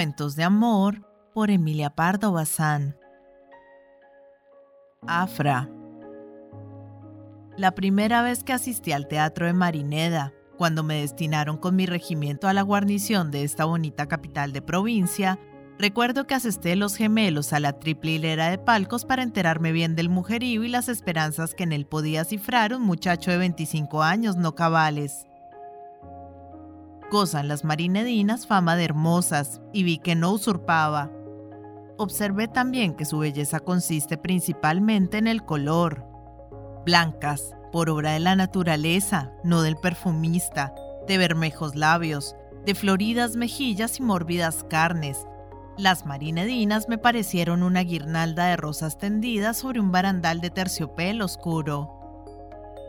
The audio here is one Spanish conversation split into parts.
Cuentos de amor por Emilia Pardo Bazán. Afra. La primera vez que asistí al teatro de Marineda, cuando me destinaron con mi regimiento a la guarnición de esta bonita capital de provincia, recuerdo que asesté los gemelos a la triple hilera de palcos para enterarme bien del mujerío y las esperanzas que en él podía cifrar un muchacho de 25 años no cabales. Gozan las marinedinas fama de hermosas y vi que no usurpaba. Observé también que su belleza consiste principalmente en el color. Blancas, por obra de la naturaleza, no del perfumista, de bermejos labios, de floridas mejillas y mórbidas carnes. Las marinedinas me parecieron una guirnalda de rosas tendidas sobre un barandal de terciopelo oscuro.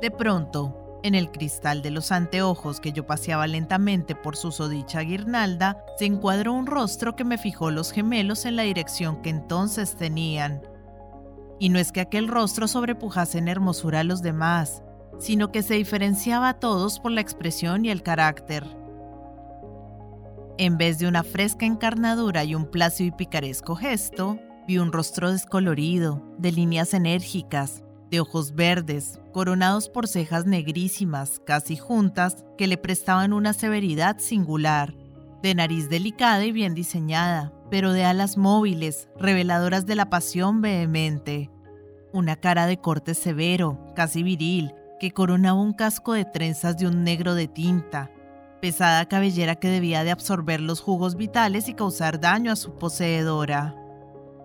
De pronto, en el cristal de los anteojos que yo paseaba lentamente por su sodicha guirnalda, se encuadró un rostro que me fijó los gemelos en la dirección que entonces tenían. Y no es que aquel rostro sobrepujase en hermosura a los demás, sino que se diferenciaba a todos por la expresión y el carácter. En vez de una fresca encarnadura y un plácido y picaresco gesto, vi un rostro descolorido, de líneas enérgicas, de ojos verdes, coronados por cejas negrísimas, casi juntas, que le prestaban una severidad singular, de nariz delicada y bien diseñada, pero de alas móviles, reveladoras de la pasión vehemente. Una cara de corte severo, casi viril, que coronaba un casco de trenzas de un negro de tinta, pesada cabellera que debía de absorber los jugos vitales y causar daño a su poseedora.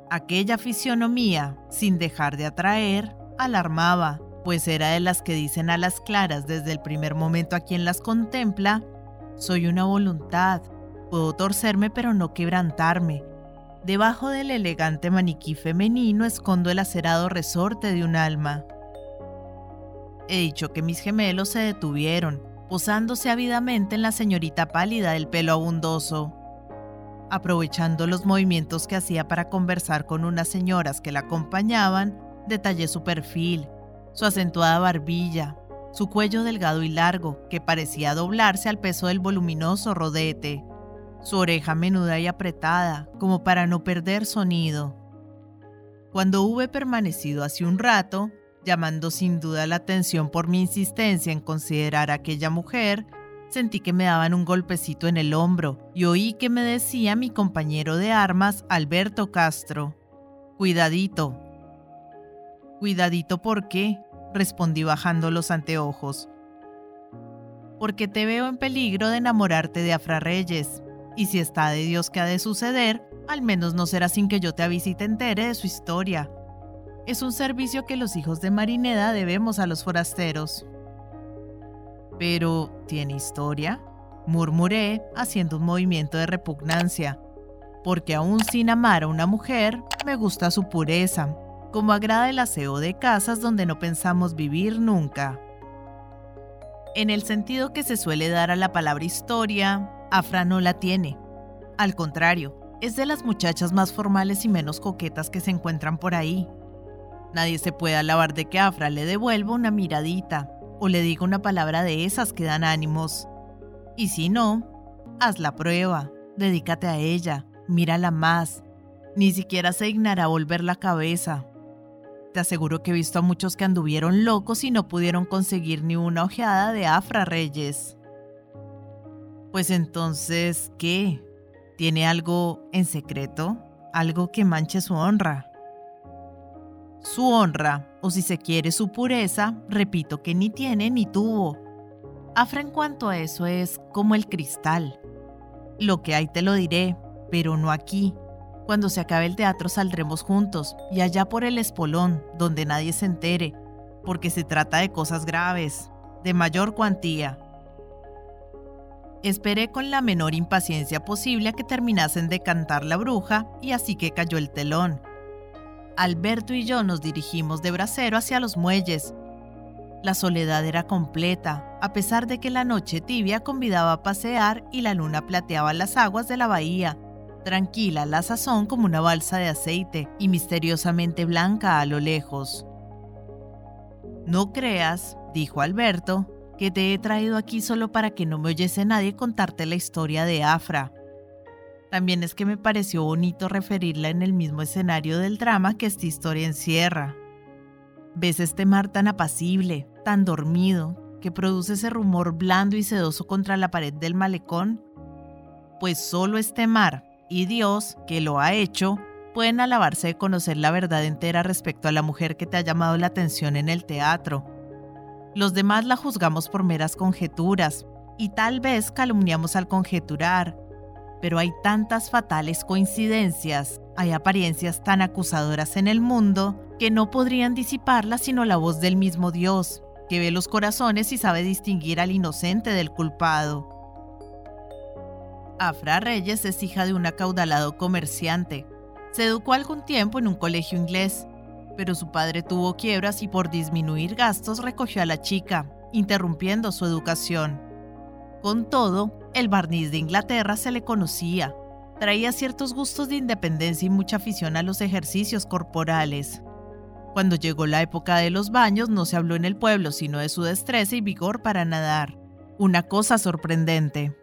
Aquella fisionomía, sin dejar de atraer, alarmaba, pues era de las que dicen a las claras desde el primer momento a quien las contempla, soy una voluntad, puedo torcerme pero no quebrantarme. Debajo del elegante maniquí femenino escondo el acerado resorte de un alma. He dicho que mis gemelos se detuvieron, posándose ávidamente en la señorita pálida del pelo abundoso. Aprovechando los movimientos que hacía para conversar con unas señoras que la acompañaban, Detallé su perfil, su acentuada barbilla, su cuello delgado y largo, que parecía doblarse al peso del voluminoso rodete, su oreja menuda y apretada, como para no perder sonido. Cuando hube permanecido hace un rato, llamando sin duda la atención por mi insistencia en considerar a aquella mujer, sentí que me daban un golpecito en el hombro y oí que me decía mi compañero de armas, Alberto Castro. Cuidadito, Cuidadito, ¿por qué? respondí bajando los anteojos. Porque te veo en peligro de enamorarte de Afra Reyes, y si está de Dios que ha de suceder, al menos no será sin que yo te avise y te entere de su historia. Es un servicio que los hijos de Marineda debemos a los forasteros. Pero, ¿tiene historia? murmuré, haciendo un movimiento de repugnancia, porque aún sin amar a una mujer, me gusta su pureza, como agrada el aseo de casas donde no pensamos vivir nunca. En el sentido que se suele dar a la palabra historia, Afra no la tiene. Al contrario, es de las muchachas más formales y menos coquetas que se encuentran por ahí. Nadie se puede alabar de que Afra le devuelva una miradita o le diga una palabra de esas que dan ánimos. Y si no, haz la prueba, dedícate a ella, mírala más. Ni siquiera se dignará volver la cabeza, te aseguro que he visto a muchos que anduvieron locos y no pudieron conseguir ni una ojeada de Afra Reyes. Pues entonces, ¿qué? ¿Tiene algo en secreto? ¿Algo que manche su honra? Su honra, o si se quiere su pureza, repito que ni tiene ni tuvo. Afra en cuanto a eso es como el cristal. Lo que hay te lo diré, pero no aquí, cuando se acabe el teatro saldremos juntos y allá por el espolón, donde nadie se entere, porque se trata de cosas graves, de mayor cuantía. Esperé con la menor impaciencia posible a que terminasen de cantar la bruja y así que cayó el telón. Alberto y yo nos dirigimos de bracero hacia los muelles. La soledad era completa, a pesar de que la noche tibia convidaba a pasear y la luna plateaba las aguas de la bahía tranquila la sazón como una balsa de aceite y misteriosamente blanca a lo lejos. No creas, dijo Alberto, que te he traído aquí solo para que no me oyese nadie contarte la historia de Afra. También es que me pareció bonito referirla en el mismo escenario del drama que esta historia encierra. ¿Ves este mar tan apacible, tan dormido, que produce ese rumor blando y sedoso contra la pared del malecón? Pues solo este mar y Dios, que lo ha hecho, pueden alabarse de conocer la verdad entera respecto a la mujer que te ha llamado la atención en el teatro. Los demás la juzgamos por meras conjeturas, y tal vez calumniamos al conjeturar, pero hay tantas fatales coincidencias, hay apariencias tan acusadoras en el mundo, que no podrían disiparlas sino la voz del mismo Dios, que ve los corazones y sabe distinguir al inocente del culpado. Afra Reyes es hija de un acaudalado comerciante. Se educó algún tiempo en un colegio inglés, pero su padre tuvo quiebras y por disminuir gastos recogió a la chica, interrumpiendo su educación. Con todo, el barniz de Inglaterra se le conocía. Traía ciertos gustos de independencia y mucha afición a los ejercicios corporales. Cuando llegó la época de los baños no se habló en el pueblo sino de su destreza y vigor para nadar. Una cosa sorprendente.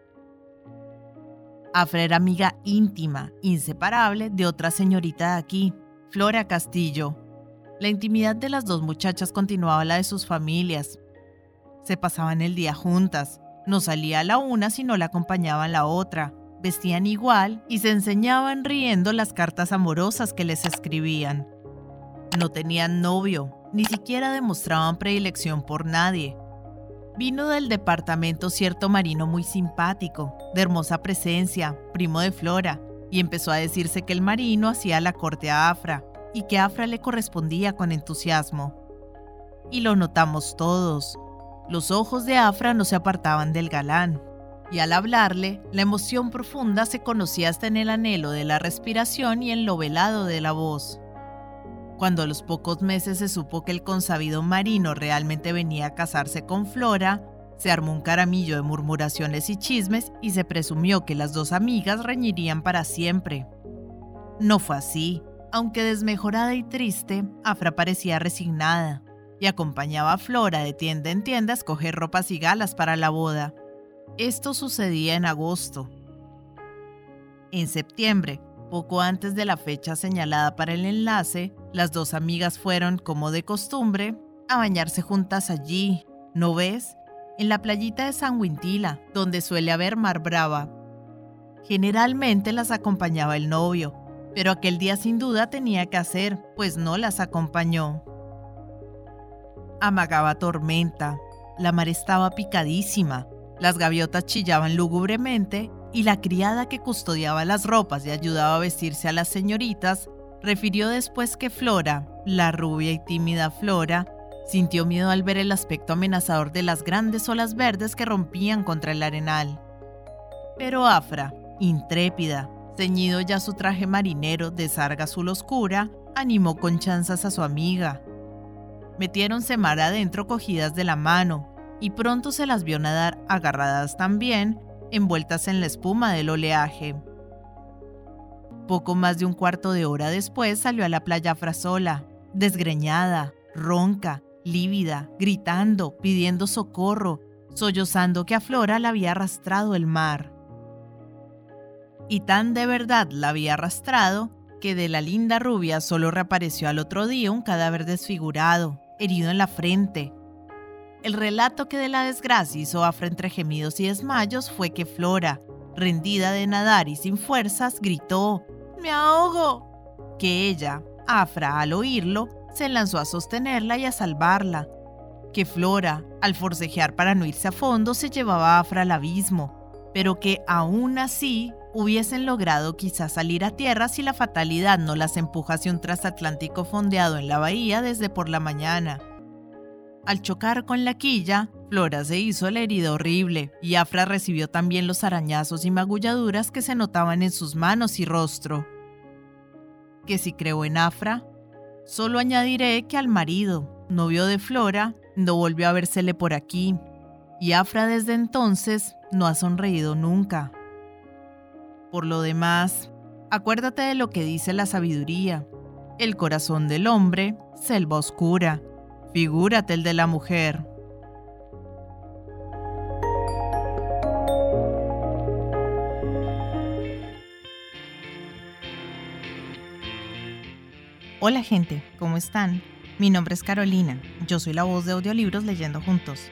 Afra era amiga íntima, inseparable de otra señorita de aquí, Flora Castillo. La intimidad de las dos muchachas continuaba la de sus familias. Se pasaban el día juntas, no salía la una si no la acompañaba la otra, vestían igual y se enseñaban riendo las cartas amorosas que les escribían. No tenían novio, ni siquiera demostraban predilección por nadie, Vino del departamento cierto marino muy simpático, de hermosa presencia, primo de Flora, y empezó a decirse que el marino hacía la corte a Afra y que Afra le correspondía con entusiasmo. Y lo notamos todos. Los ojos de Afra no se apartaban del galán, y al hablarle, la emoción profunda se conocía hasta en el anhelo de la respiración y en lo velado de la voz. Cuando a los pocos meses se supo que el consabido marino realmente venía a casarse con Flora, se armó un caramillo de murmuraciones y chismes y se presumió que las dos amigas reñirían para siempre. No fue así, aunque desmejorada y triste, Afra parecía resignada y acompañaba a Flora de tienda en tienda a escoger ropas y galas para la boda. Esto sucedía en agosto. En septiembre, poco antes de la fecha señalada para el enlace, las dos amigas fueron, como de costumbre, a bañarse juntas allí, ¿no ves? En la playita de San Huintila, donde suele haber mar brava. Generalmente las acompañaba el novio, pero aquel día sin duda tenía que hacer, pues no las acompañó. Amagaba tormenta, la mar estaba picadísima, las gaviotas chillaban lúgubremente y la criada que custodiaba las ropas y ayudaba a vestirse a las señoritas, refirió después que Flora, la rubia y tímida Flora, sintió miedo al ver el aspecto amenazador de las grandes olas verdes que rompían contra el arenal. Pero Afra, intrépida, ceñido ya su traje marinero de sarga azul oscura, animó con chanzas a su amiga. Metiéronse mar adentro cogidas de la mano, y pronto se las vio nadar agarradas también envueltas en la espuma del oleaje. Poco más de un cuarto de hora después salió a la playa Frasola, desgreñada, ronca, lívida, gritando, pidiendo socorro, sollozando que a Flora la había arrastrado el mar. Y tan de verdad la había arrastrado que de la linda rubia solo reapareció al otro día un cadáver desfigurado, herido en la frente, el relato que de la desgracia hizo Afra entre gemidos y desmayos fue que Flora, rendida de nadar y sin fuerzas, gritó, ¡Me ahogo! Que ella, Afra, al oírlo, se lanzó a sostenerla y a salvarla. Que Flora, al forcejear para no irse a fondo, se llevaba a Afra al abismo, pero que aún así hubiesen logrado quizás salir a tierra si la fatalidad no las empuja hacia un transatlántico fondeado en la bahía desde por la mañana. Al chocar con la quilla, Flora se hizo la herida horrible y Afra recibió también los arañazos y magulladuras que se notaban en sus manos y rostro. Que si creo en Afra, solo añadiré que al marido, novio de Flora, no volvió a vérsele por aquí, y Afra desde entonces no ha sonreído nunca. Por lo demás, acuérdate de lo que dice la sabiduría. El corazón del hombre, selva oscura, Figúrate el de la mujer. Hola gente, ¿cómo están? Mi nombre es Carolina, yo soy la voz de Audiolibros Leyendo Juntos.